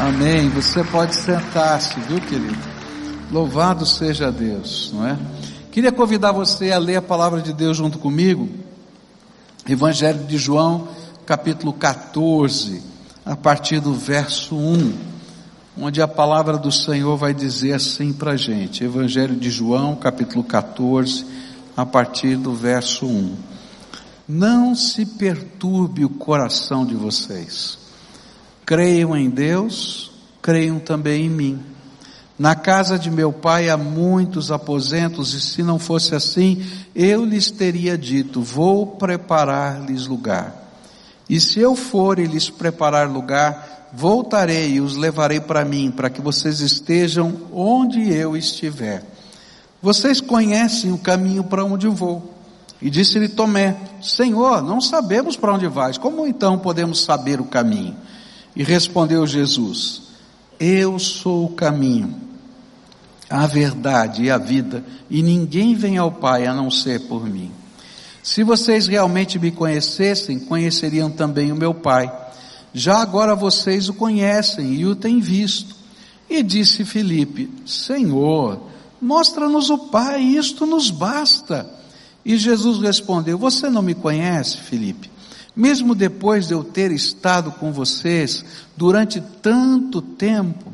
Amém. Você pode sentar-se, viu, querido? Louvado seja Deus, não é? Queria convidar você a ler a palavra de Deus junto comigo. Evangelho de João, capítulo 14, a partir do verso 1, onde a palavra do Senhor vai dizer assim para gente. Evangelho de João, capítulo 14, a partir do verso 1. Não se perturbe o coração de vocês. Creiam em Deus, creiam também em mim. Na casa de meu pai há muitos aposentos, e se não fosse assim, eu lhes teria dito: Vou preparar-lhes lugar. E se eu for e lhes preparar lugar, voltarei e os levarei para mim, para que vocês estejam onde eu estiver. Vocês conhecem o caminho para onde vou. E disse-lhe Tomé: Senhor, não sabemos para onde vais, como então podemos saber o caminho? E respondeu Jesus: Eu sou o caminho, a verdade e a vida, e ninguém vem ao Pai a não ser por mim. Se vocês realmente me conhecessem, conheceriam também o meu Pai. Já agora vocês o conhecem e o têm visto. E disse Filipe: Senhor, mostra-nos o Pai, isto nos basta. E Jesus respondeu: Você não me conhece, Filipe? Mesmo depois de eu ter estado com vocês durante tanto tempo,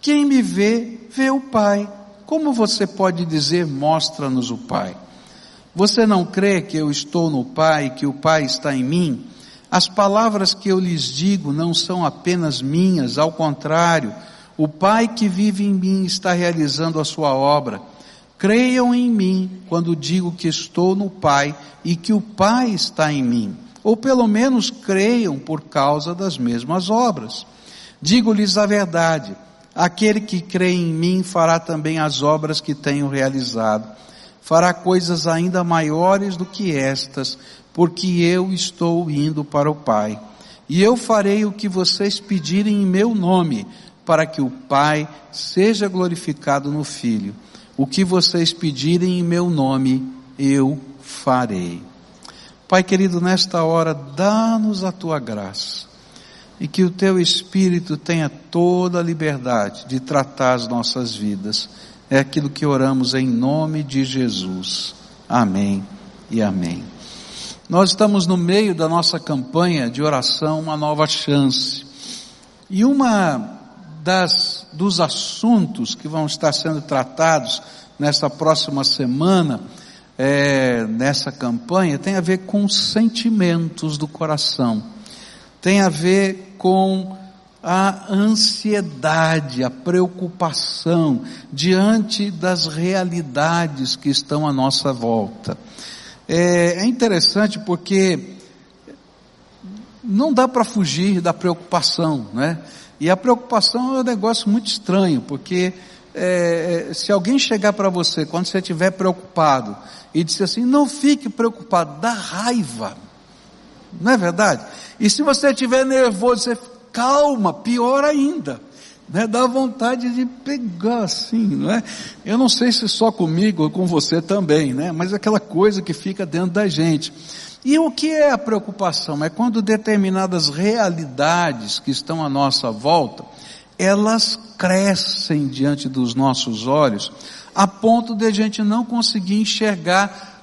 quem me vê, vê o Pai. Como você pode dizer, mostra-nos o Pai? Você não crê que eu estou no Pai, que o Pai está em mim? As palavras que eu lhes digo não são apenas minhas, ao contrário, o Pai que vive em mim está realizando a sua obra. Creiam em mim quando digo que estou no Pai e que o Pai está em mim ou pelo menos creiam por causa das mesmas obras. Digo-lhes a verdade, aquele que crê em mim fará também as obras que tenho realizado, fará coisas ainda maiores do que estas, porque eu estou indo para o Pai. E eu farei o que vocês pedirem em meu nome, para que o Pai seja glorificado no Filho. O que vocês pedirem em meu nome, eu farei. Pai querido, nesta hora, dá-nos a tua graça e que o teu Espírito tenha toda a liberdade de tratar as nossas vidas. É aquilo que oramos em nome de Jesus. Amém e amém. Nós estamos no meio da nossa campanha de oração Uma Nova Chance. E uma das dos assuntos que vão estar sendo tratados nessa próxima semana é, nessa campanha tem a ver com sentimentos do coração, tem a ver com a ansiedade, a preocupação diante das realidades que estão à nossa volta. É, é interessante porque não dá para fugir da preocupação, né? E a preocupação é um negócio muito estranho, porque é, é se alguém chegar para você quando você estiver preocupado e disse assim: não fique preocupado, dá raiva. Não é verdade? E se você estiver nervoso, você calma, pior ainda. Né? Dá vontade de pegar assim, não é? Eu não sei se só comigo ou com você também, né? Mas aquela coisa que fica dentro da gente. E o que é a preocupação? É quando determinadas realidades que estão à nossa volta, elas crescem diante dos nossos olhos, a ponto de a gente não conseguir enxergar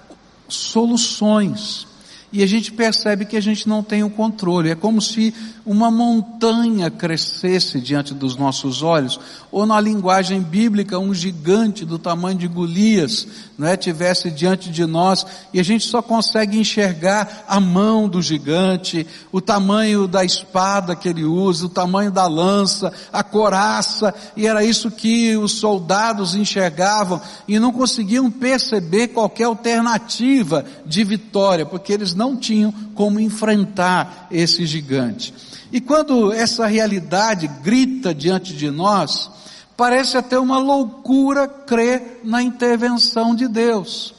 soluções e a gente percebe que a gente não tem o controle. É como se uma montanha crescesse diante dos nossos olhos, ou na linguagem bíblica, um gigante do tamanho de Golias, não é, tivesse diante de nós, e a gente só consegue enxergar a mão do gigante, o tamanho da espada que ele usa, o tamanho da lança, a coraça, e era isso que os soldados enxergavam e não conseguiam perceber qualquer alternativa de vitória, porque eles não tinham como enfrentar esse gigante. E quando essa realidade grita diante de nós, parece até uma loucura crer na intervenção de Deus.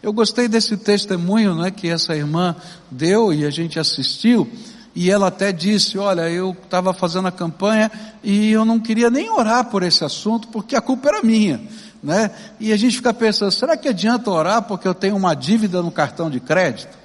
Eu gostei desse testemunho, né, que essa irmã deu e a gente assistiu, e ela até disse, olha, eu estava fazendo a campanha e eu não queria nem orar por esse assunto porque a culpa era minha, né? E a gente fica pensando, será que adianta orar porque eu tenho uma dívida no cartão de crédito?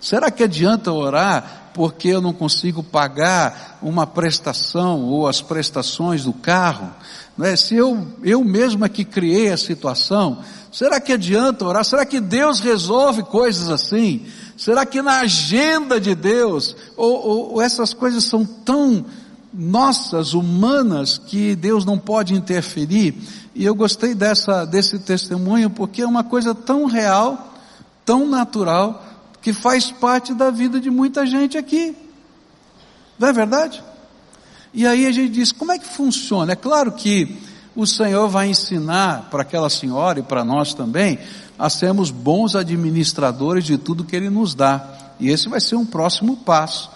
Será que adianta orar porque eu não consigo pagar uma prestação ou as prestações do carro. É? Se eu, eu mesmo é que criei a situação, será que adianta orar? Será que Deus resolve coisas assim? Será que na agenda de Deus, ou, ou, ou essas coisas são tão nossas, humanas, que Deus não pode interferir? E eu gostei dessa, desse testemunho porque é uma coisa tão real, tão natural, que faz parte da vida de muita gente aqui. Não é verdade? E aí a gente diz, como é que funciona? É claro que o Senhor vai ensinar para aquela senhora e para nós também a sermos bons administradores de tudo que Ele nos dá. E esse vai ser um próximo passo.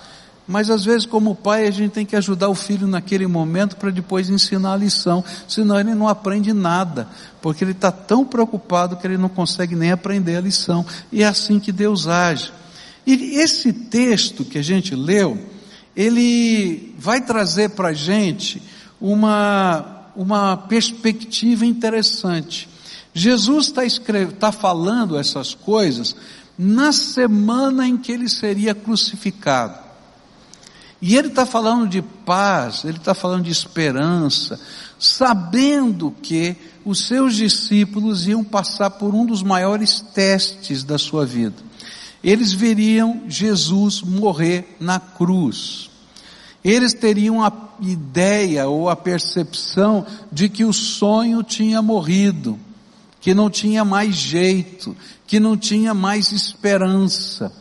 Mas às vezes, como pai, a gente tem que ajudar o filho naquele momento para depois ensinar a lição, senão ele não aprende nada, porque ele está tão preocupado que ele não consegue nem aprender a lição. E é assim que Deus age. E esse texto que a gente leu, ele vai trazer para a gente uma, uma perspectiva interessante. Jesus está tá falando essas coisas na semana em que ele seria crucificado. E ele está falando de paz, ele está falando de esperança, sabendo que os seus discípulos iam passar por um dos maiores testes da sua vida. Eles veriam Jesus morrer na cruz. Eles teriam a ideia ou a percepção de que o sonho tinha morrido, que não tinha mais jeito, que não tinha mais esperança.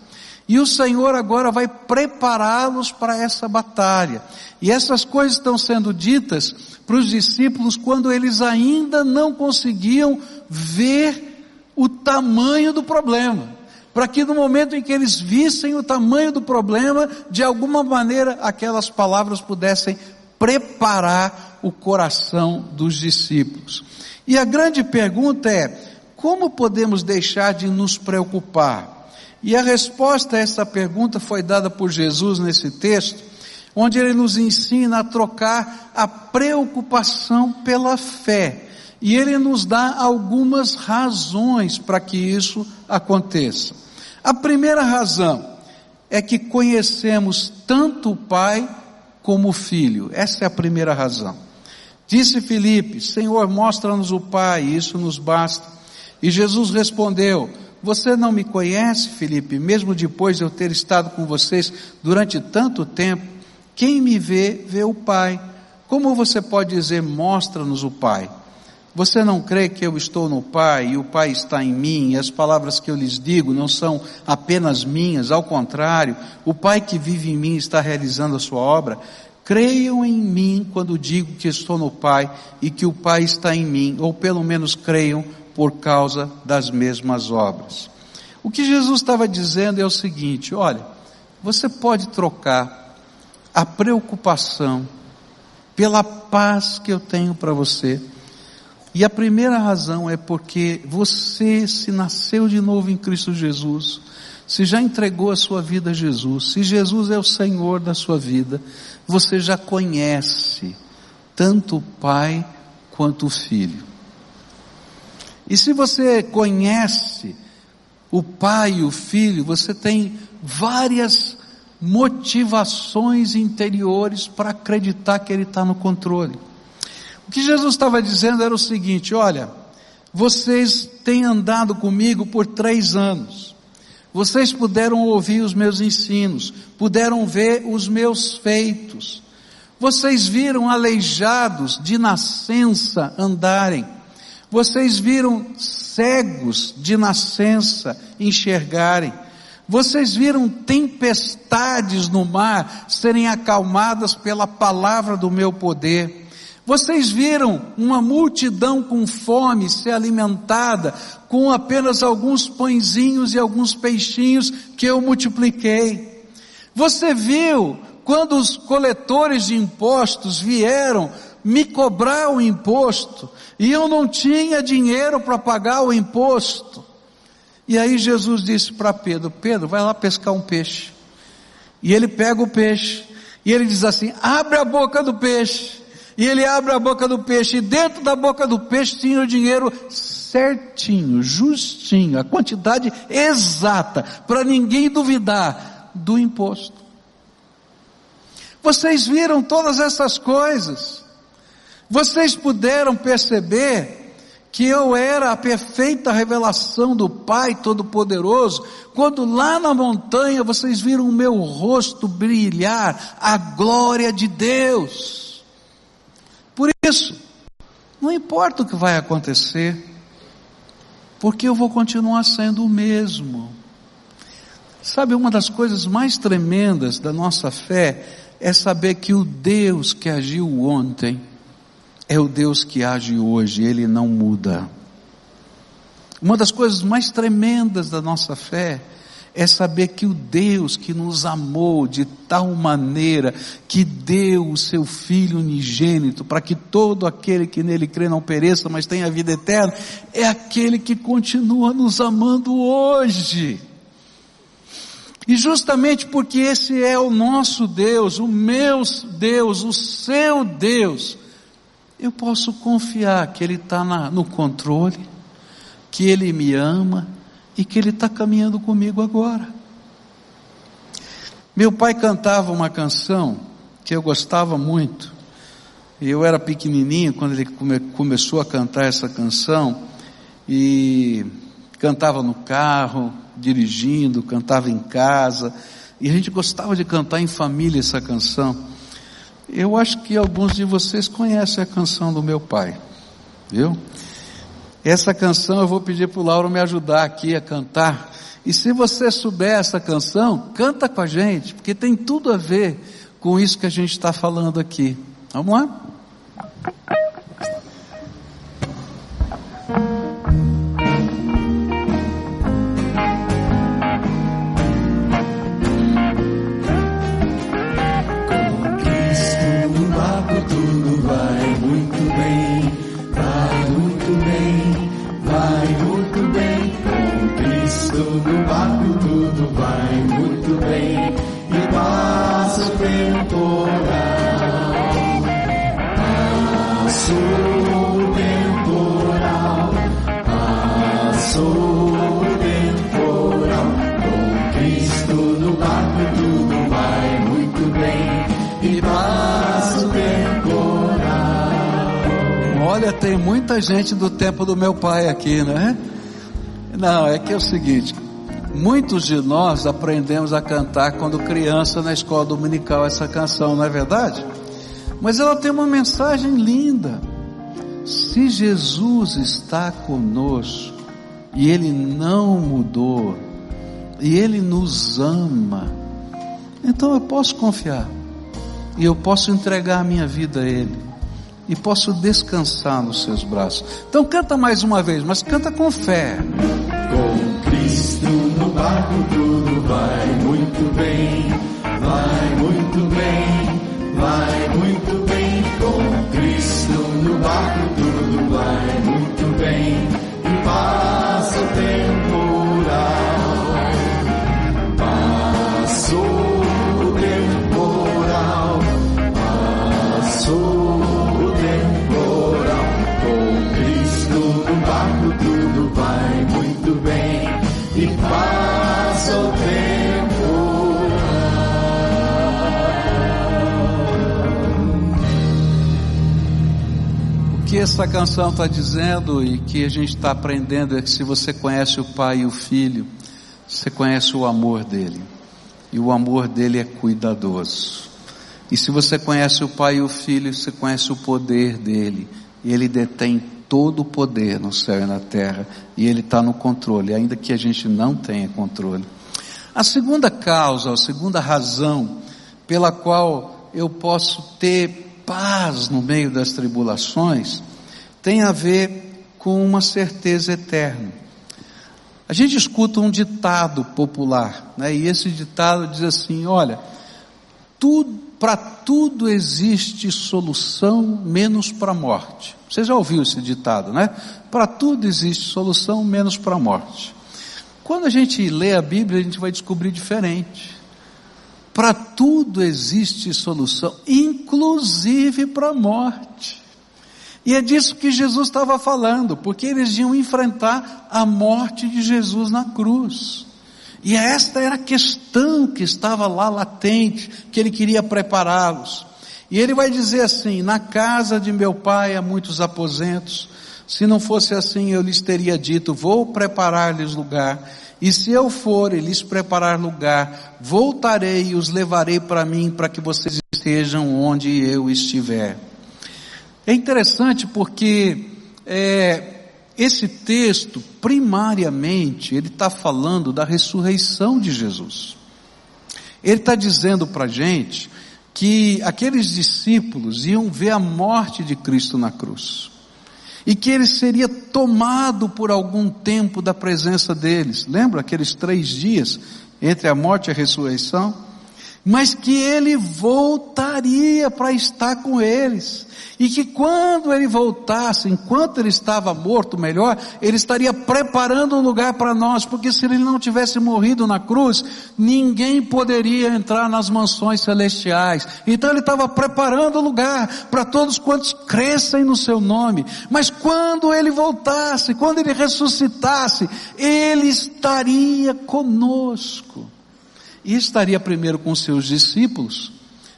E o Senhor agora vai prepará-los para essa batalha. E essas coisas estão sendo ditas para os discípulos quando eles ainda não conseguiam ver o tamanho do problema. Para que no momento em que eles vissem o tamanho do problema, de alguma maneira aquelas palavras pudessem preparar o coração dos discípulos. E a grande pergunta é: como podemos deixar de nos preocupar? E a resposta a essa pergunta foi dada por Jesus nesse texto, onde ele nos ensina a trocar a preocupação pela fé. E ele nos dá algumas razões para que isso aconteça. A primeira razão é que conhecemos tanto o Pai como o Filho. Essa é a primeira razão. Disse Filipe: Senhor, mostra-nos o Pai, isso nos basta. E Jesus respondeu: você não me conhece, Felipe, mesmo depois de eu ter estado com vocês durante tanto tempo? Quem me vê, vê o Pai. Como você pode dizer, mostra-nos o Pai? Você não crê que eu estou no Pai e o Pai está em mim, e as palavras que eu lhes digo não são apenas minhas, ao contrário, o Pai que vive em mim está realizando a sua obra? Creiam em mim quando digo que estou no Pai e que o Pai está em mim, ou pelo menos creiam por causa das mesmas obras. O que Jesus estava dizendo é o seguinte: olha, você pode trocar a preocupação pela paz que eu tenho para você. E a primeira razão é porque você se nasceu de novo em Cristo Jesus, se já entregou a sua vida a Jesus, se Jesus é o Senhor da sua vida, você já conhece tanto o Pai quanto o Filho. E se você conhece o Pai e o Filho, você tem várias motivações interiores para acreditar que Ele está no controle. O que Jesus estava dizendo era o seguinte: olha, vocês têm andado comigo por três anos. Vocês puderam ouvir os meus ensinos, puderam ver os meus feitos. Vocês viram aleijados de nascença andarem. Vocês viram cegos de nascença enxergarem. Vocês viram tempestades no mar serem acalmadas pela palavra do meu poder. Vocês viram uma multidão com fome ser alimentada com apenas alguns pãezinhos e alguns peixinhos que eu multipliquei. Você viu quando os coletores de impostos vieram me cobrar o imposto e eu não tinha dinheiro para pagar o imposto. E aí Jesus disse para Pedro: Pedro, vai lá pescar um peixe. E ele pega o peixe e ele diz assim: abre a boca do peixe. E ele abre a boca do peixe, e dentro da boca do peixe tinha o dinheiro certinho, justinho, a quantidade exata, para ninguém duvidar do imposto. Vocês viram todas essas coisas. Vocês puderam perceber que eu era a perfeita revelação do Pai Todo-Poderoso, quando lá na montanha vocês viram o meu rosto brilhar, a glória de Deus. Por isso, não importa o que vai acontecer, porque eu vou continuar sendo o mesmo. Sabe, uma das coisas mais tremendas da nossa fé é saber que o Deus que agiu ontem é o Deus que age hoje, ele não muda. Uma das coisas mais tremendas da nossa fé é saber que o Deus que nos amou de tal maneira que deu o seu Filho unigênito para que todo aquele que nele crê não pereça, mas tenha vida eterna, é aquele que continua nos amando hoje. E justamente porque esse é o nosso Deus, o meu Deus, o seu Deus, eu posso confiar que Ele está no controle, que Ele me ama, e que Ele está caminhando comigo agora. Meu pai cantava uma canção que eu gostava muito, e eu era pequenininho quando ele come, começou a cantar essa canção, e cantava no carro, dirigindo, cantava em casa, e a gente gostava de cantar em família essa canção. Eu acho que alguns de vocês conhecem a canção do meu pai, viu? Essa canção eu vou pedir para o Lauro me ajudar aqui a cantar. E se você souber essa canção, canta com a gente, porque tem tudo a ver com isso que a gente está falando aqui. Vamos lá? Gente do tempo do meu pai aqui, né? Não, é que é o seguinte, muitos de nós aprendemos a cantar quando criança na escola dominical essa canção, não é verdade? Mas ela tem uma mensagem linda. Se Jesus está conosco e Ele não mudou, e Ele nos ama, então eu posso confiar e eu posso entregar a minha vida a Ele e posso descansar nos seus braços. Então canta mais uma vez, mas canta com fé. Com Cristo no barco tudo vai muito bem, vai muito bem, vai muito bem. Com Cristo no barco tudo vai muito bem e passa o temporal. Que essa canção está dizendo e que a gente está aprendendo é que se você conhece o Pai e o Filho, você conhece o amor dele. E o amor dele é cuidadoso. E se você conhece o Pai e o Filho, você conhece o poder dele. E ele detém todo o poder no céu e na terra, e Ele está no controle, ainda que a gente não tenha controle. A segunda causa, a segunda razão pela qual eu posso ter paz no meio das tribulações, tem a ver com uma certeza eterna. A gente escuta um ditado popular, né? e esse ditado diz assim: olha, para tudo existe solução, menos para a morte. Você já ouviu esse ditado, né? Para tudo existe solução, menos para a morte. Quando a gente lê a Bíblia, a gente vai descobrir diferente. Para tudo existe solução, inclusive para a morte. E é disso que Jesus estava falando, porque eles iam enfrentar a morte de Jesus na cruz. E esta era a questão que estava lá latente, que ele queria prepará-los. E ele vai dizer assim: Na casa de meu pai há muitos aposentos. Se não fosse assim, eu lhes teria dito: Vou preparar-lhes lugar. E se eu for e lhes preparar lugar, voltarei e os levarei para mim, para que vocês estejam onde eu estiver. É interessante porque é, esse texto, primariamente, ele está falando da ressurreição de Jesus. Ele está dizendo para a gente que aqueles discípulos iam ver a morte de Cristo na cruz e que ele seria tomado por algum tempo da presença deles. Lembra aqueles três dias entre a morte e a ressurreição? Mas que ele voltaria para estar com eles. E que quando ele voltasse, enquanto ele estava morto, melhor, ele estaria preparando um lugar para nós, porque se ele não tivesse morrido na cruz, ninguém poderia entrar nas mansões celestiais. Então ele estava preparando um lugar para todos quantos crescem no seu nome. Mas quando ele voltasse, quando ele ressuscitasse, ele estaria conosco. E estaria primeiro com seus discípulos,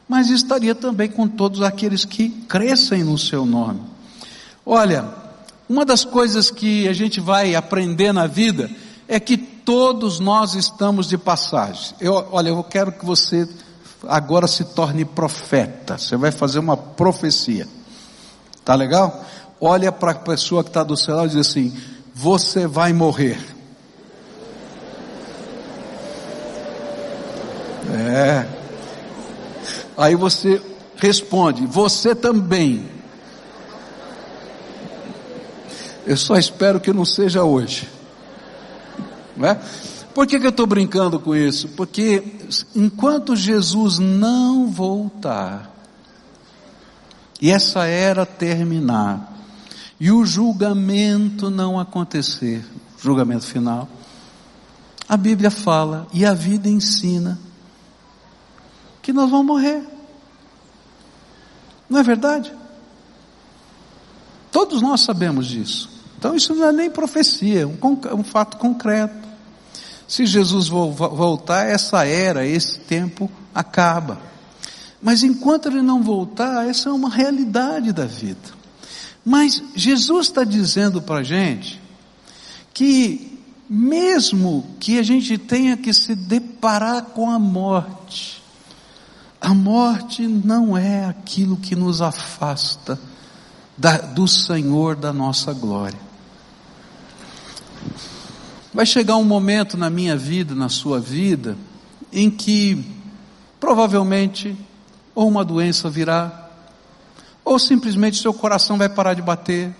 mas estaria também com todos aqueles que crescem no seu nome. Olha, uma das coisas que a gente vai aprender na vida é que todos nós estamos de passagem. Eu, olha, eu quero que você agora se torne profeta. Você vai fazer uma profecia. Tá legal? Olha para a pessoa que está do lado e diz assim: Você vai morrer. É. Aí você responde, você também. Eu só espero que não seja hoje. Não é? Por que, que eu estou brincando com isso? Porque enquanto Jesus não voltar, e essa era terminar, e o julgamento não acontecer, julgamento final, a Bíblia fala e a vida ensina que nós vamos morrer. Não é verdade? Todos nós sabemos disso. Então isso não é nem profecia, é um, é um fato concreto. Se Jesus voltar, essa era, esse tempo acaba. Mas enquanto ele não voltar, essa é uma realidade da vida. Mas Jesus está dizendo para a gente que mesmo que a gente tenha que se deparar com a morte, a morte não é aquilo que nos afasta da, do Senhor da nossa glória. Vai chegar um momento na minha vida, na sua vida, em que provavelmente ou uma doença virá, ou simplesmente seu coração vai parar de bater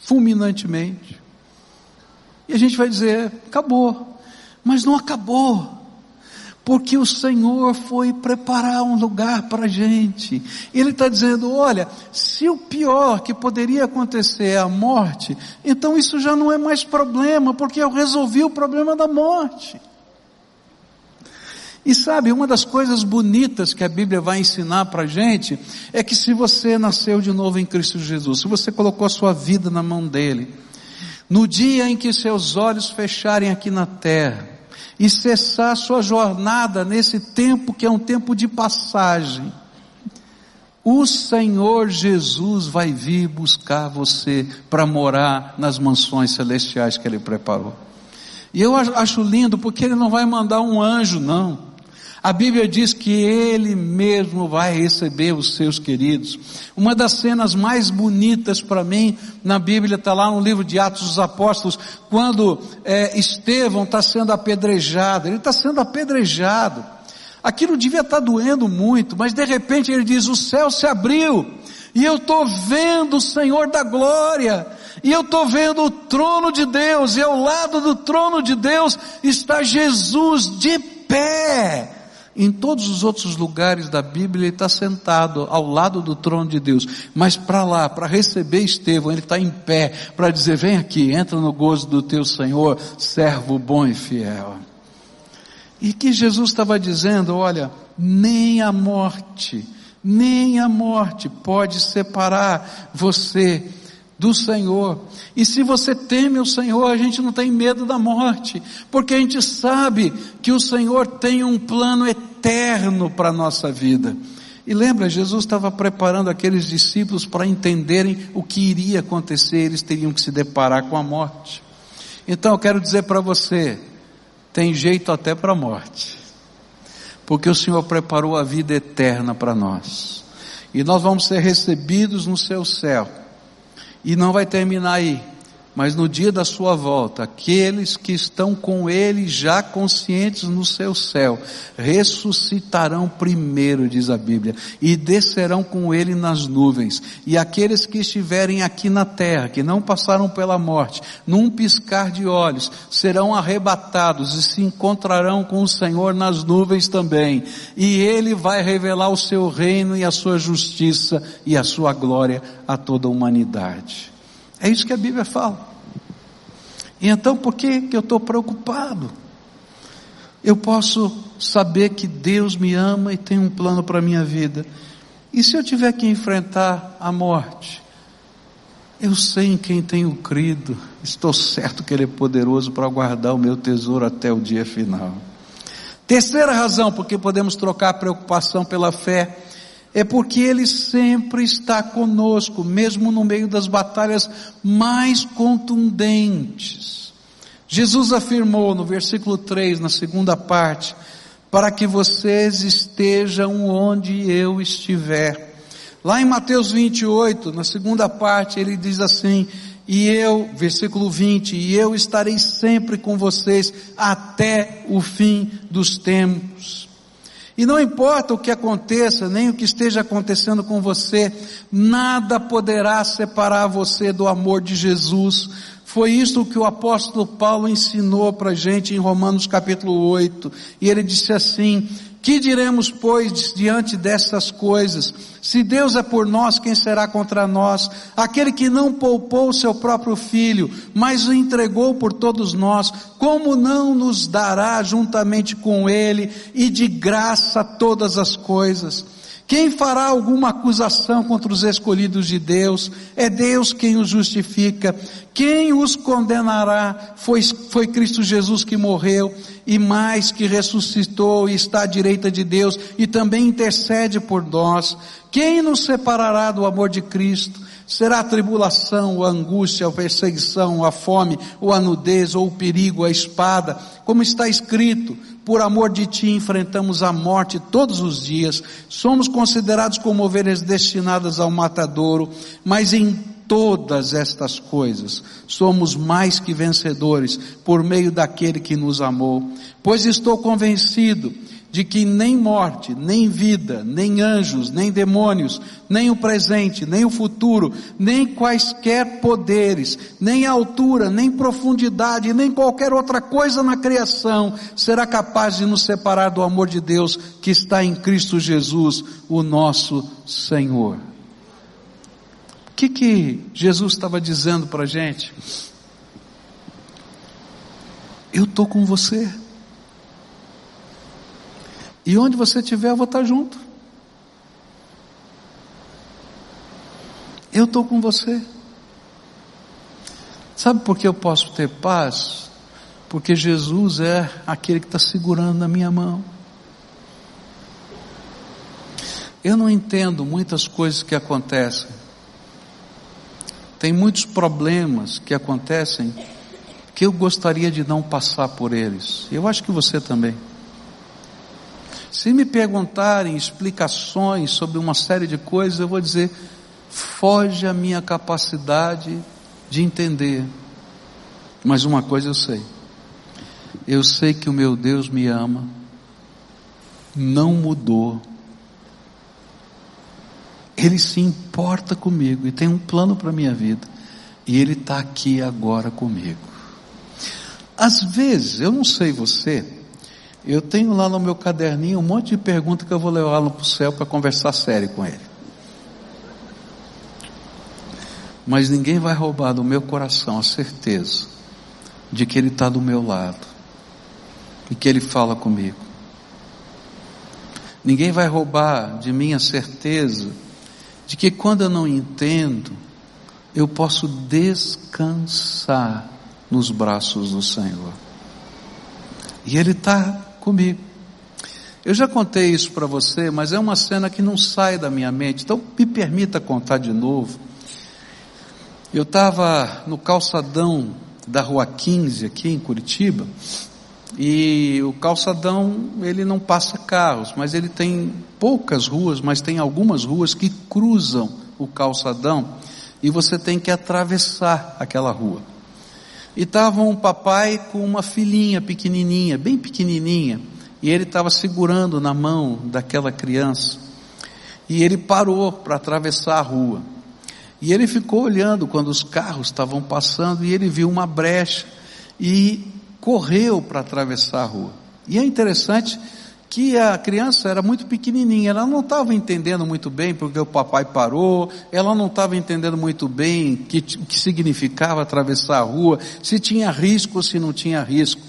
fulminantemente. E a gente vai dizer: acabou. Mas não acabou porque o Senhor foi preparar um lugar para a gente. Ele está dizendo: olha, se o pior que poderia acontecer é a morte, então isso já não é mais problema, porque eu resolvi o problema da morte. E sabe, uma das coisas bonitas que a Bíblia vai ensinar para a gente é que se você nasceu de novo em Cristo Jesus, se você colocou a sua vida na mão dele, no dia em que seus olhos fecharem aqui na terra, e cessar sua jornada nesse tempo que é um tempo de passagem. O Senhor Jesus vai vir buscar você para morar nas mansões celestiais que Ele preparou. E eu acho lindo porque Ele não vai mandar um anjo, não. A Bíblia diz que Ele mesmo vai receber os seus queridos. Uma das cenas mais bonitas para mim na Bíblia está lá no livro de Atos dos Apóstolos, quando é, Estevão está sendo apedrejado. Ele está sendo apedrejado. Aquilo devia estar tá doendo muito, mas de repente ele diz: o céu se abriu e eu estou vendo o Senhor da glória. E eu estou vendo o trono de Deus, e ao lado do trono de Deus está Jesus de pé. Em todos os outros lugares da Bíblia, ele está sentado ao lado do trono de Deus. Mas para lá, para receber Estevão, ele está em pé para dizer: Vem aqui, entra no gozo do teu Senhor, servo bom e fiel. E que Jesus estava dizendo: Olha, nem a morte, nem a morte pode separar você do Senhor. E se você teme o Senhor, a gente não tem medo da morte, porque a gente sabe que o Senhor tem um plano eterno para a nossa vida. E lembra, Jesus estava preparando aqueles discípulos para entenderem o que iria acontecer, eles teriam que se deparar com a morte. Então eu quero dizer para você, tem jeito até para a morte, porque o Senhor preparou a vida eterna para nós, e nós vamos ser recebidos no seu céu, e não vai terminar aí, mas no dia da sua volta, aqueles que estão com ele já conscientes no seu céu, ressuscitarão primeiro, diz a Bíblia, e descerão com ele nas nuvens. E aqueles que estiverem aqui na terra, que não passaram pela morte, num piscar de olhos, serão arrebatados e se encontrarão com o Senhor nas nuvens também. E ele vai revelar o seu reino e a sua justiça e a sua glória a toda a humanidade. É isso que a Bíblia fala. E então por que, que eu estou preocupado? Eu posso saber que Deus me ama e tem um plano para a minha vida. E se eu tiver que enfrentar a morte? Eu sei em quem tenho crido, estou certo que Ele é poderoso para guardar o meu tesouro até o dia final. Terceira razão porque podemos trocar preocupação pela fé é porque Ele sempre está conosco, mesmo no meio das batalhas mais contundentes. Jesus afirmou no versículo 3, na segunda parte, para que vocês estejam onde eu estiver. Lá em Mateus 28, na segunda parte, ele diz assim, e eu, versículo 20, e eu estarei sempre com vocês até o fim dos tempos. E não importa o que aconteça, nem o que esteja acontecendo com você, nada poderá separar você do amor de Jesus. Foi isso que o apóstolo Paulo ensinou para a gente em Romanos capítulo 8. E ele disse assim, que diremos, pois, diante destas coisas? Se Deus é por nós, quem será contra nós? Aquele que não poupou o seu próprio filho, mas o entregou por todos nós, como não nos dará juntamente com ele e de graça todas as coisas? Quem fará alguma acusação contra os escolhidos de Deus? É Deus quem os justifica. Quem os condenará? Foi, foi Cristo Jesus que morreu e mais que ressuscitou e está à direita de Deus e também intercede por nós. Quem nos separará do amor de Cristo? Será a tribulação, a angústia, a perseguição, a fome, ou a nudez, ou o perigo, a espada, como está escrito, por amor de ti enfrentamos a morte todos os dias, somos considerados como ovelhas destinadas ao matadouro, mas em todas estas coisas somos mais que vencedores por meio daquele que nos amou, pois estou convencido de que nem morte, nem vida, nem anjos, nem demônios, nem o presente, nem o futuro, nem quaisquer poderes, nem altura, nem profundidade, nem qualquer outra coisa na criação será capaz de nos separar do amor de Deus que está em Cristo Jesus, o nosso Senhor. O que que Jesus estava dizendo para a gente? Eu estou com você. E onde você estiver, eu vou estar junto. Eu estou com você. Sabe por que eu posso ter paz? Porque Jesus é aquele que está segurando na minha mão. Eu não entendo muitas coisas que acontecem. Tem muitos problemas que acontecem que eu gostaria de não passar por eles. Eu acho que você também. Se me perguntarem explicações sobre uma série de coisas, eu vou dizer, foge a minha capacidade de entender. Mas uma coisa eu sei. Eu sei que o meu Deus me ama, não mudou. Ele se importa comigo e tem um plano para a minha vida. E Ele está aqui agora comigo. Às vezes, eu não sei você, eu tenho lá no meu caderninho um monte de perguntas que eu vou levar para o céu para conversar sério com ele. Mas ninguém vai roubar do meu coração a certeza de que Ele está do meu lado e que Ele fala comigo. Ninguém vai roubar de mim a certeza de que quando eu não entendo, eu posso descansar nos braços do Senhor. E Ele está comigo. Eu já contei isso para você, mas é uma cena que não sai da minha mente, então me permita contar de novo. Eu estava no calçadão da Rua 15 aqui em Curitiba, e o calçadão ele não passa carros, mas ele tem poucas ruas, mas tem algumas ruas que cruzam o calçadão e você tem que atravessar aquela rua. E estava um papai com uma filhinha pequenininha, bem pequenininha, e ele estava segurando na mão daquela criança. E ele parou para atravessar a rua. E ele ficou olhando quando os carros estavam passando e ele viu uma brecha e correu para atravessar a rua. E é interessante que a criança era muito pequenininha, ela não estava entendendo muito bem porque o papai parou, ela não estava entendendo muito bem o que, que significava atravessar a rua, se tinha risco ou se não tinha risco.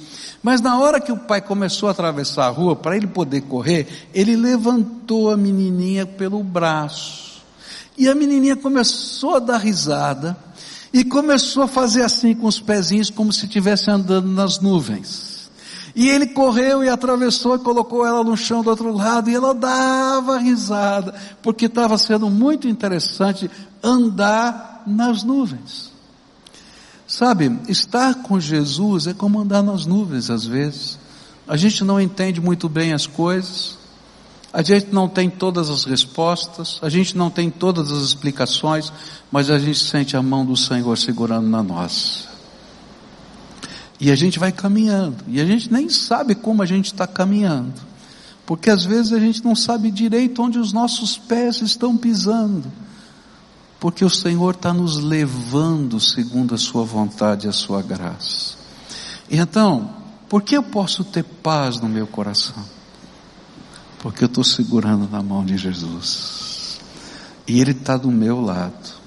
Mas na hora que o pai começou a atravessar a rua, para ele poder correr, ele levantou a menininha pelo braço. E a menininha começou a dar risada e começou a fazer assim com os pezinhos como se estivesse andando nas nuvens. E ele correu e atravessou e colocou ela no chão do outro lado e ela dava risada, porque estava sendo muito interessante andar nas nuvens. Sabe, estar com Jesus é como andar nas nuvens às vezes. A gente não entende muito bem as coisas, a gente não tem todas as respostas, a gente não tem todas as explicações, mas a gente sente a mão do Senhor segurando na nossa. E a gente vai caminhando, e a gente nem sabe como a gente está caminhando, porque às vezes a gente não sabe direito onde os nossos pés estão pisando, porque o Senhor está nos levando segundo a Sua vontade e a Sua graça. Então, por que eu posso ter paz no meu coração? Porque eu estou segurando na mão de Jesus, e Ele está do meu lado.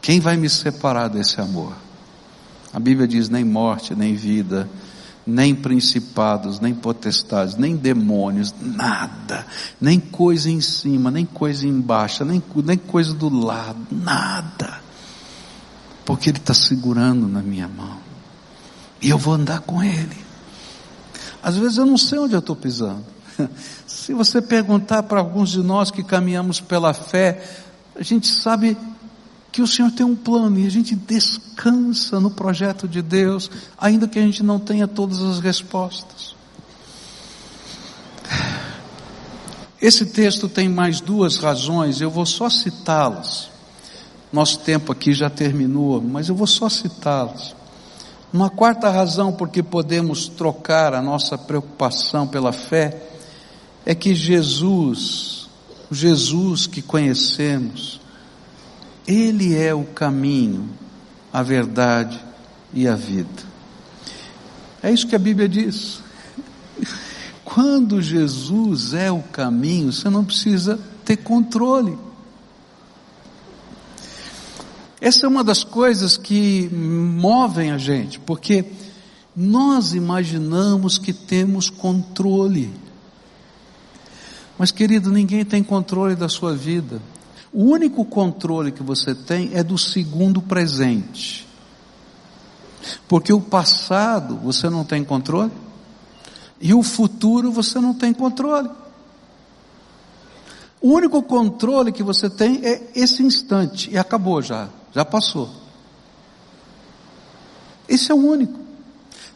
Quem vai me separar desse amor? A Bíblia diz: nem morte, nem vida, nem principados, nem potestades, nem demônios, nada, nem coisa em cima, nem coisa embaixo, nem, nem coisa do lado, nada, porque Ele está segurando na minha mão, e eu vou andar com Ele. Às vezes eu não sei onde eu estou pisando. Se você perguntar para alguns de nós que caminhamos pela fé, a gente sabe que o Senhor tem um plano e a gente descansa no projeto de Deus, ainda que a gente não tenha todas as respostas. Esse texto tem mais duas razões, eu vou só citá-las. Nosso tempo aqui já terminou, mas eu vou só citá-las. Uma quarta razão porque podemos trocar a nossa preocupação pela fé é que Jesus, Jesus que conhecemos, ele é o caminho, a verdade e a vida. É isso que a Bíblia diz. Quando Jesus é o caminho, você não precisa ter controle. Essa é uma das coisas que movem a gente, porque nós imaginamos que temos controle. Mas querido, ninguém tem controle da sua vida. O único controle que você tem é do segundo presente. Porque o passado você não tem controle, e o futuro você não tem controle. O único controle que você tem é esse instante, e acabou já, já passou. Esse é o único.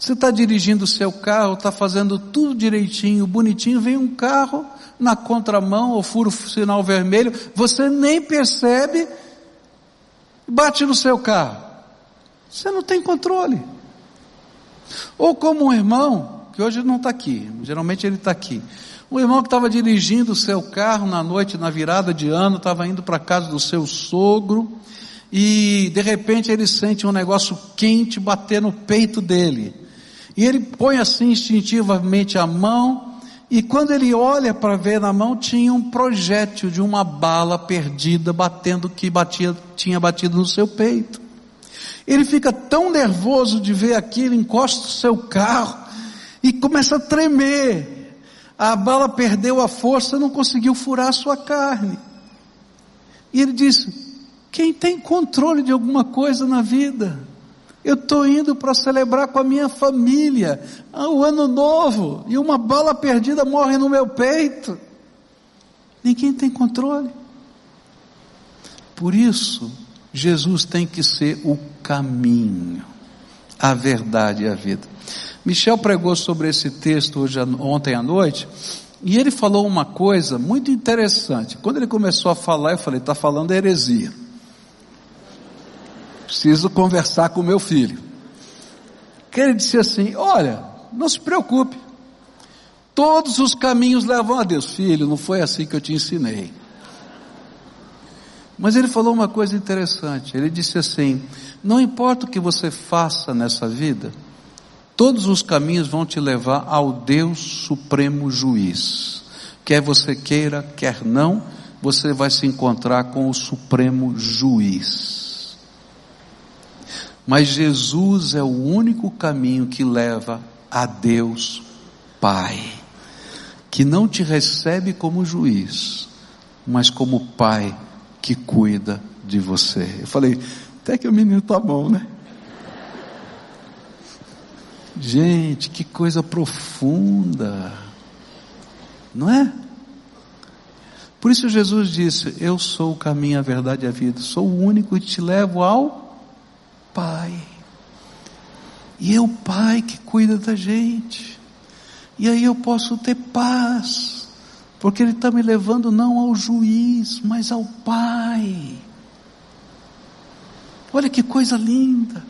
Você está dirigindo o seu carro, está fazendo tudo direitinho, bonitinho, vem um carro na contramão ou fura o sinal vermelho, você nem percebe, bate no seu carro. Você não tem controle. Ou como um irmão, que hoje não está aqui, geralmente ele está aqui. Um irmão que estava dirigindo o seu carro na noite, na virada de ano, estava indo para casa do seu sogro, e de repente ele sente um negócio quente bater no peito dele. E ele põe assim instintivamente a mão, e quando ele olha para ver na mão, tinha um projétil de uma bala perdida batendo que batia, tinha batido no seu peito. Ele fica tão nervoso de ver aquilo, encosta o seu carro e começa a tremer. A bala perdeu a força, não conseguiu furar a sua carne. E ele disse: Quem tem controle de alguma coisa na vida? Eu estou indo para celebrar com a minha família ah, o ano novo e uma bala perdida morre no meu peito. Ninguém tem controle. Por isso, Jesus tem que ser o caminho, a verdade e a vida. Michel pregou sobre esse texto hoje, ontem à noite, e ele falou uma coisa muito interessante. Quando ele começou a falar, eu falei, está falando heresia. Preciso conversar com meu filho. Que ele disse assim: Olha, não se preocupe. Todos os caminhos levam a Deus. Filho, não foi assim que eu te ensinei. Mas ele falou uma coisa interessante. Ele disse assim: Não importa o que você faça nessa vida, todos os caminhos vão te levar ao Deus Supremo Juiz. Quer você queira, quer não, você vai se encontrar com o Supremo Juiz. Mas Jesus é o único caminho que leva a Deus Pai, que não te recebe como juiz, mas como Pai que cuida de você. Eu falei, até que o menino tá bom, né? Gente, que coisa profunda, não é? Por isso Jesus disse: Eu sou o caminho, a verdade e a vida, sou o único que te levo ao Pai. E é o Pai que cuida da gente. E aí eu posso ter paz porque Ele está me levando não ao juiz, mas ao Pai. Olha que coisa linda.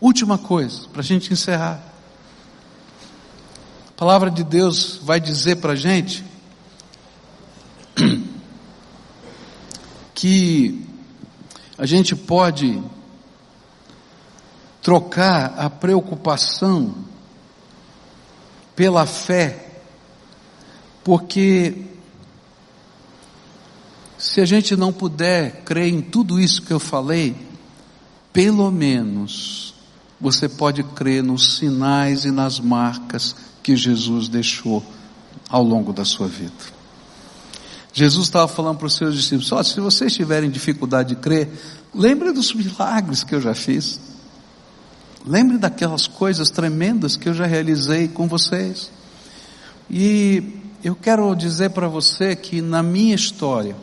Última coisa, para a gente encerrar. A palavra de Deus vai dizer para a gente que a gente pode trocar a preocupação pela fé porque se a gente não puder crer em tudo isso que eu falei, pelo menos você pode crer nos sinais e nas marcas que Jesus deixou ao longo da sua vida. Jesus estava falando para os seus discípulos: oh, se vocês tiverem dificuldade de crer, lembre dos milagres que eu já fiz. Lembre daquelas coisas tremendas que eu já realizei com vocês. E eu quero dizer para você que na minha história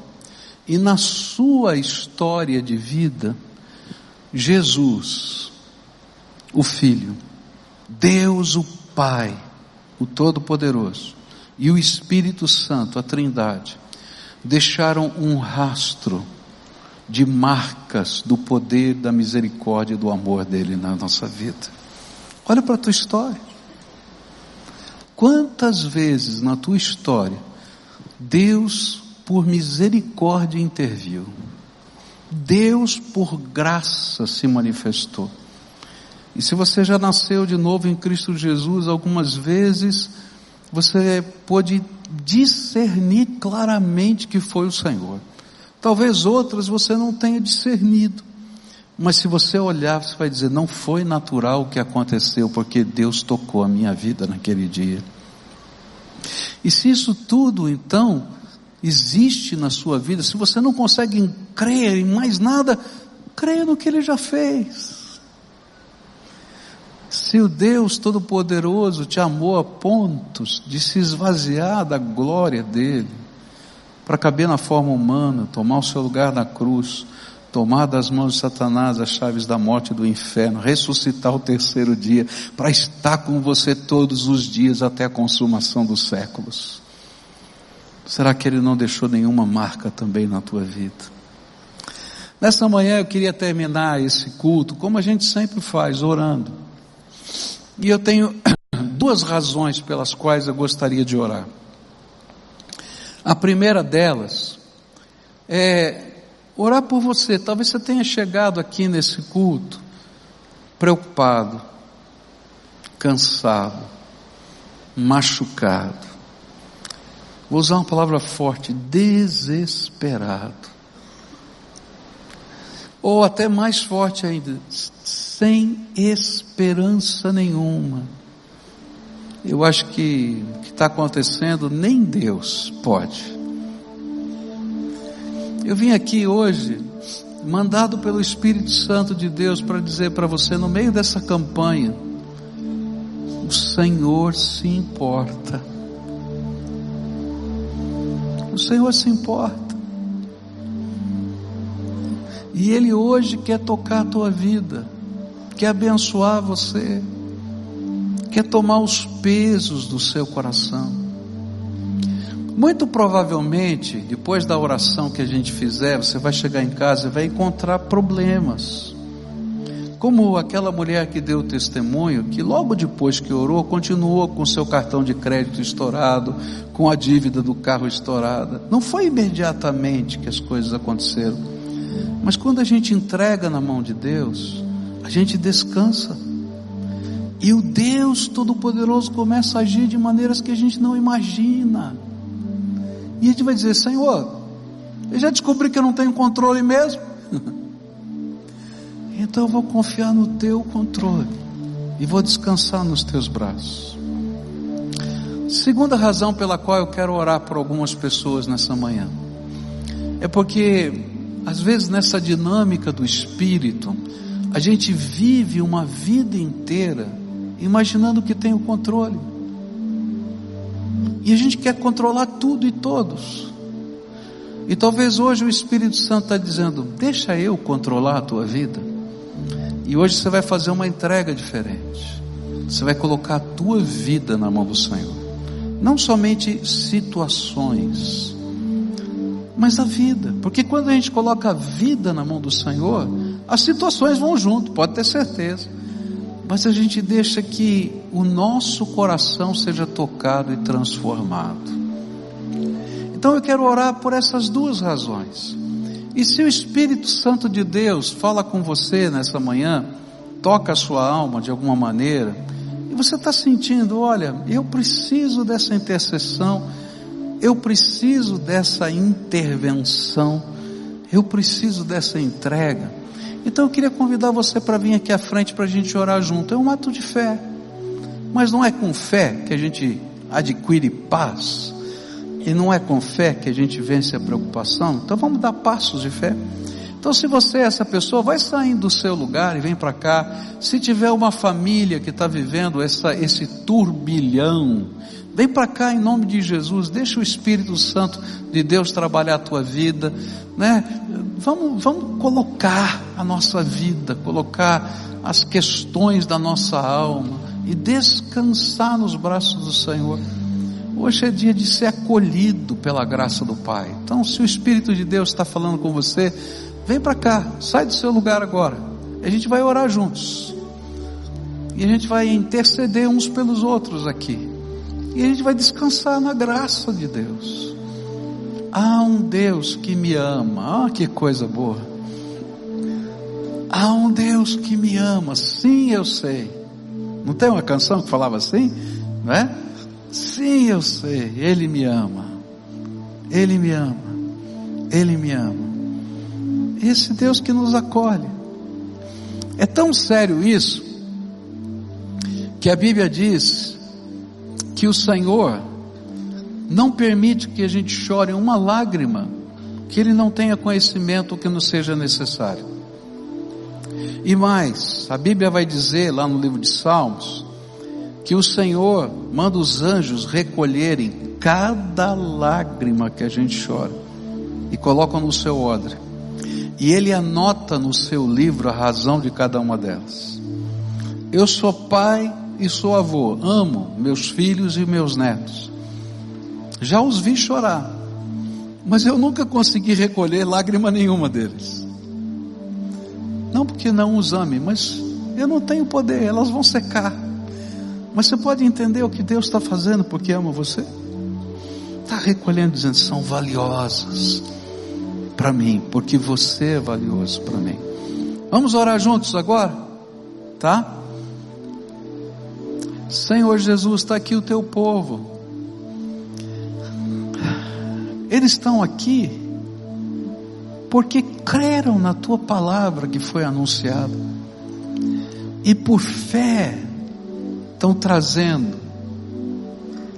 e na sua história de vida, Jesus, o Filho, Deus o Pai, o Todo-Poderoso, e o Espírito Santo, a Trindade, deixaram um rastro de marcas do poder, da misericórdia e do amor dele na nossa vida. Olha para a tua história. Quantas vezes na tua história Deus, por misericórdia, interviu? Deus, por graça, se manifestou. E se você já nasceu de novo em Cristo Jesus, algumas vezes você pôde discernir claramente que foi o Senhor. Talvez outras você não tenha discernido. Mas se você olhar, você vai dizer: não foi natural o que aconteceu, porque Deus tocou a minha vida naquele dia. E se isso tudo, então, existe na sua vida, se você não consegue crer em mais nada, creia no que Ele já fez. Se o Deus Todo-Poderoso te amou a pontos de se esvaziar da glória dele, para caber na forma humana, tomar o seu lugar na cruz, tomar das mãos de Satanás as chaves da morte e do inferno, ressuscitar o terceiro dia, para estar com você todos os dias até a consumação dos séculos. Será que Ele não deixou nenhuma marca também na tua vida? Nessa manhã eu queria terminar esse culto, como a gente sempre faz, orando. E eu tenho duas razões pelas quais eu gostaria de orar. A primeira delas é orar por você. Talvez você tenha chegado aqui nesse culto preocupado, cansado, machucado. Vou usar uma palavra forte, desesperado. Ou até mais forte ainda, sem esperança nenhuma. Eu acho que o que está acontecendo, nem Deus pode eu vim aqui hoje mandado pelo Espírito Santo de Deus para dizer para você no meio dessa campanha: o Senhor se importa. O Senhor se importa. E Ele hoje quer tocar a tua vida, quer abençoar você, quer tomar os pesos do seu coração. Muito provavelmente, depois da oração que a gente fizer, você vai chegar em casa e vai encontrar problemas. Como aquela mulher que deu o testemunho, que logo depois que orou, continuou com seu cartão de crédito estourado, com a dívida do carro estourada. Não foi imediatamente que as coisas aconteceram. Mas quando a gente entrega na mão de Deus, a gente descansa. E o Deus Todo-Poderoso começa a agir de maneiras que a gente não imagina. E a gente vai dizer: Senhor, eu já descobri que eu não tenho controle mesmo. então eu vou confiar no teu controle e vou descansar nos teus braços. Segunda razão pela qual eu quero orar por algumas pessoas nessa manhã é porque, às vezes, nessa dinâmica do espírito, a gente vive uma vida inteira imaginando que tem o controle. E a gente quer controlar tudo e todos. E talvez hoje o Espírito Santo está dizendo: deixa eu controlar a tua vida. E hoje você vai fazer uma entrega diferente. Você vai colocar a tua vida na mão do Senhor. Não somente situações, mas a vida. Porque quando a gente coloca a vida na mão do Senhor, as situações vão junto, pode ter certeza mas a gente deixa que o nosso coração seja tocado e transformado. Então eu quero orar por essas duas razões. E se o Espírito Santo de Deus fala com você nessa manhã, toca a sua alma de alguma maneira, e você está sentindo, olha, eu preciso dessa intercessão, eu preciso dessa intervenção, eu preciso dessa entrega. Então eu queria convidar você para vir aqui à frente para a gente orar junto. É um ato de fé. Mas não é com fé que a gente adquire paz. E não é com fé que a gente vence a preocupação. Então vamos dar passos de fé. Então, se você é essa pessoa, vai saindo do seu lugar e vem para cá. Se tiver uma família que está vivendo essa, esse turbilhão, vem para cá em nome de Jesus. Deixa o Espírito Santo de Deus trabalhar a tua vida, né? Vamos, vamos colocar a nossa vida, colocar as questões da nossa alma e descansar nos braços do Senhor. Hoje é dia de ser acolhido pela graça do Pai. Então, se o Espírito de Deus está falando com você, vem para cá, sai do seu lugar agora. A gente vai orar juntos. E a gente vai interceder uns pelos outros aqui. E a gente vai descansar na graça de Deus. Há um Deus que me ama. Ah, que coisa boa. Há um Deus que me ama. Sim, eu sei. Não tem uma canção que falava assim? Não é? Sim, eu sei. Ele me ama. Ele me ama. Ele me ama. Esse Deus que nos acolhe. É tão sério isso que a Bíblia diz que o Senhor não permite que a gente chore uma lágrima que ele não tenha conhecimento que nos seja necessário. E mais, a Bíblia vai dizer lá no livro de Salmos que o Senhor manda os anjos recolherem cada lágrima que a gente chora e colocam no seu odre. E ele anota no seu livro a razão de cada uma delas. Eu sou pai e sou avô, amo meus filhos e meus netos. Já os vi chorar, mas eu nunca consegui recolher lágrima nenhuma deles. Não porque não os ame, mas eu não tenho poder, elas vão secar. Mas você pode entender o que Deus está fazendo porque ama você? Está recolhendo, dizendo: são valiosas para mim, porque você é valioso para mim. Vamos orar juntos agora? Tá? Senhor Jesus, está aqui o teu povo. Eles estão aqui porque creram na tua palavra que foi anunciada. E por fé estão trazendo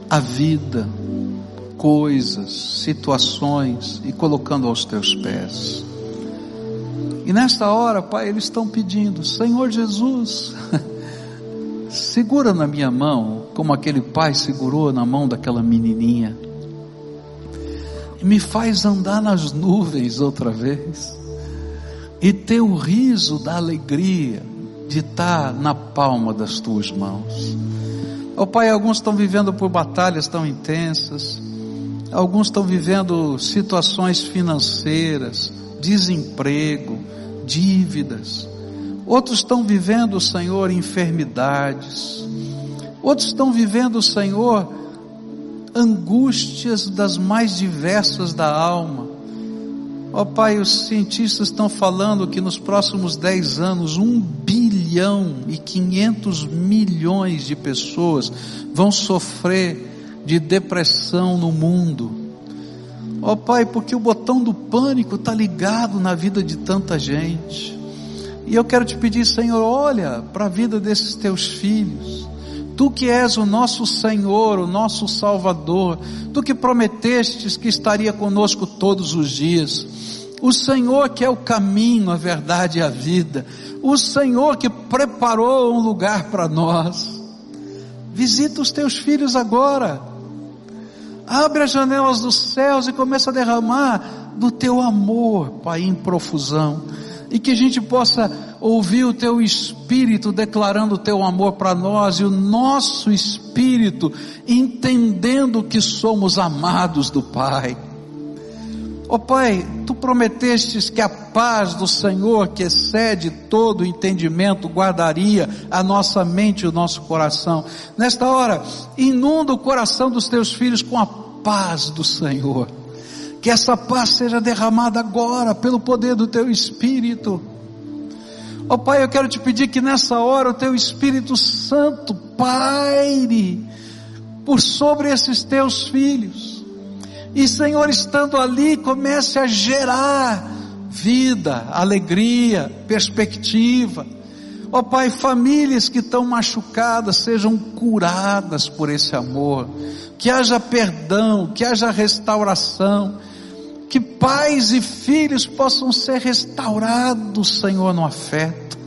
a vida, coisas, situações e colocando aos teus pés. E nesta hora, Pai, eles estão pedindo: Senhor Jesus, segura na minha mão, como aquele pai segurou na mão daquela menininha, me faz andar nas nuvens outra vez, e ter o riso da alegria de estar na palma das tuas mãos. Ó oh, Pai, alguns estão vivendo por batalhas tão intensas, alguns estão vivendo situações financeiras, desemprego, dívidas. Outros estão vivendo, Senhor, enfermidades. Outros estão vivendo, Senhor, angústias das mais diversas da alma. Ó oh, Pai, os cientistas estão falando que nos próximos dez anos, um bilhão e quinhentos milhões de pessoas vão sofrer de depressão no mundo. Ó oh, Pai, porque o botão do pânico está ligado na vida de tanta gente. E eu quero te pedir, Senhor, olha para a vida desses teus filhos. Tu que és o nosso Senhor, o nosso Salvador, tu que prometestes que estaria conosco todos os dias. O Senhor que é o caminho, a verdade e a vida. O Senhor que preparou um lugar para nós. Visita os teus filhos agora Abre as janelas dos céus e começa a derramar do teu amor, Pai, em profusão. E que a gente possa ouvir o teu espírito declarando o teu amor para nós e o nosso espírito entendendo que somos amados do Pai. Ó oh, Pai, tu prometestes que a paz do Senhor, que excede todo entendimento, guardaria a nossa mente e o nosso coração. Nesta hora, inunda o coração dos teus filhos com a paz do Senhor. Que essa paz seja derramada agora pelo poder do teu Espírito. Ó oh, Pai, eu quero te pedir que nessa hora o teu Espírito Santo paire por sobre esses teus filhos e Senhor, estando ali, comece a gerar vida, alegria, perspectiva. Ó oh, Pai, famílias que estão machucadas sejam curadas por esse amor. Que haja perdão, que haja restauração. Que pais e filhos possam ser restaurados, Senhor, no afeto.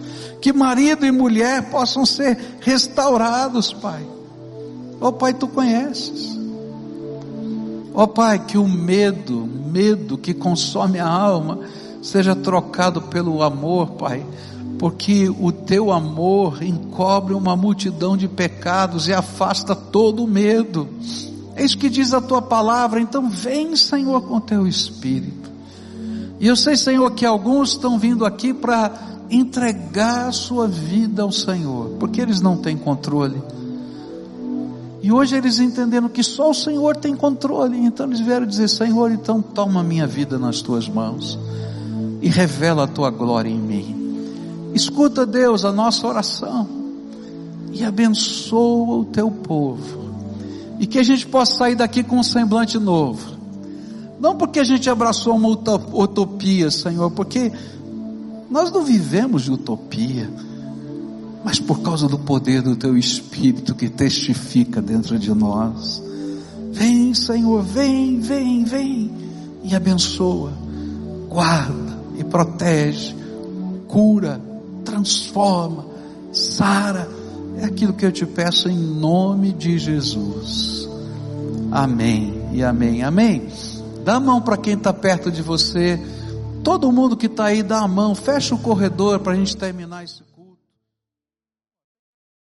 Que marido e mulher possam ser restaurados, Pai. Ó oh, Pai, tu conheces. Ó oh, Pai, que o medo, medo que consome a alma, seja trocado pelo amor, Pai, porque o teu amor encobre uma multidão de pecados e afasta todo o medo. É isso que diz a tua palavra, então vem, Senhor, com teu espírito. E eu sei, Senhor, que alguns estão vindo aqui para entregar a sua vida ao Senhor, porque eles não têm controle e hoje eles entenderam que só o Senhor tem controle. Então eles vieram dizer: Senhor, então toma minha vida nas tuas mãos e revela a tua glória em mim. Escuta, Deus, a nossa oração e abençoa o teu povo. E que a gente possa sair daqui com um semblante novo. Não porque a gente abraçou uma utopia, Senhor, porque nós não vivemos de utopia mas por causa do poder do teu Espírito que testifica dentro de nós. Vem, Senhor, vem, vem, vem e abençoa, guarda e protege, cura, transforma, sara. É aquilo que eu te peço em nome de Jesus. Amém e amém, amém. Dá a mão para quem está perto de você. Todo mundo que está aí, dá a mão, fecha o corredor para a gente terminar isso.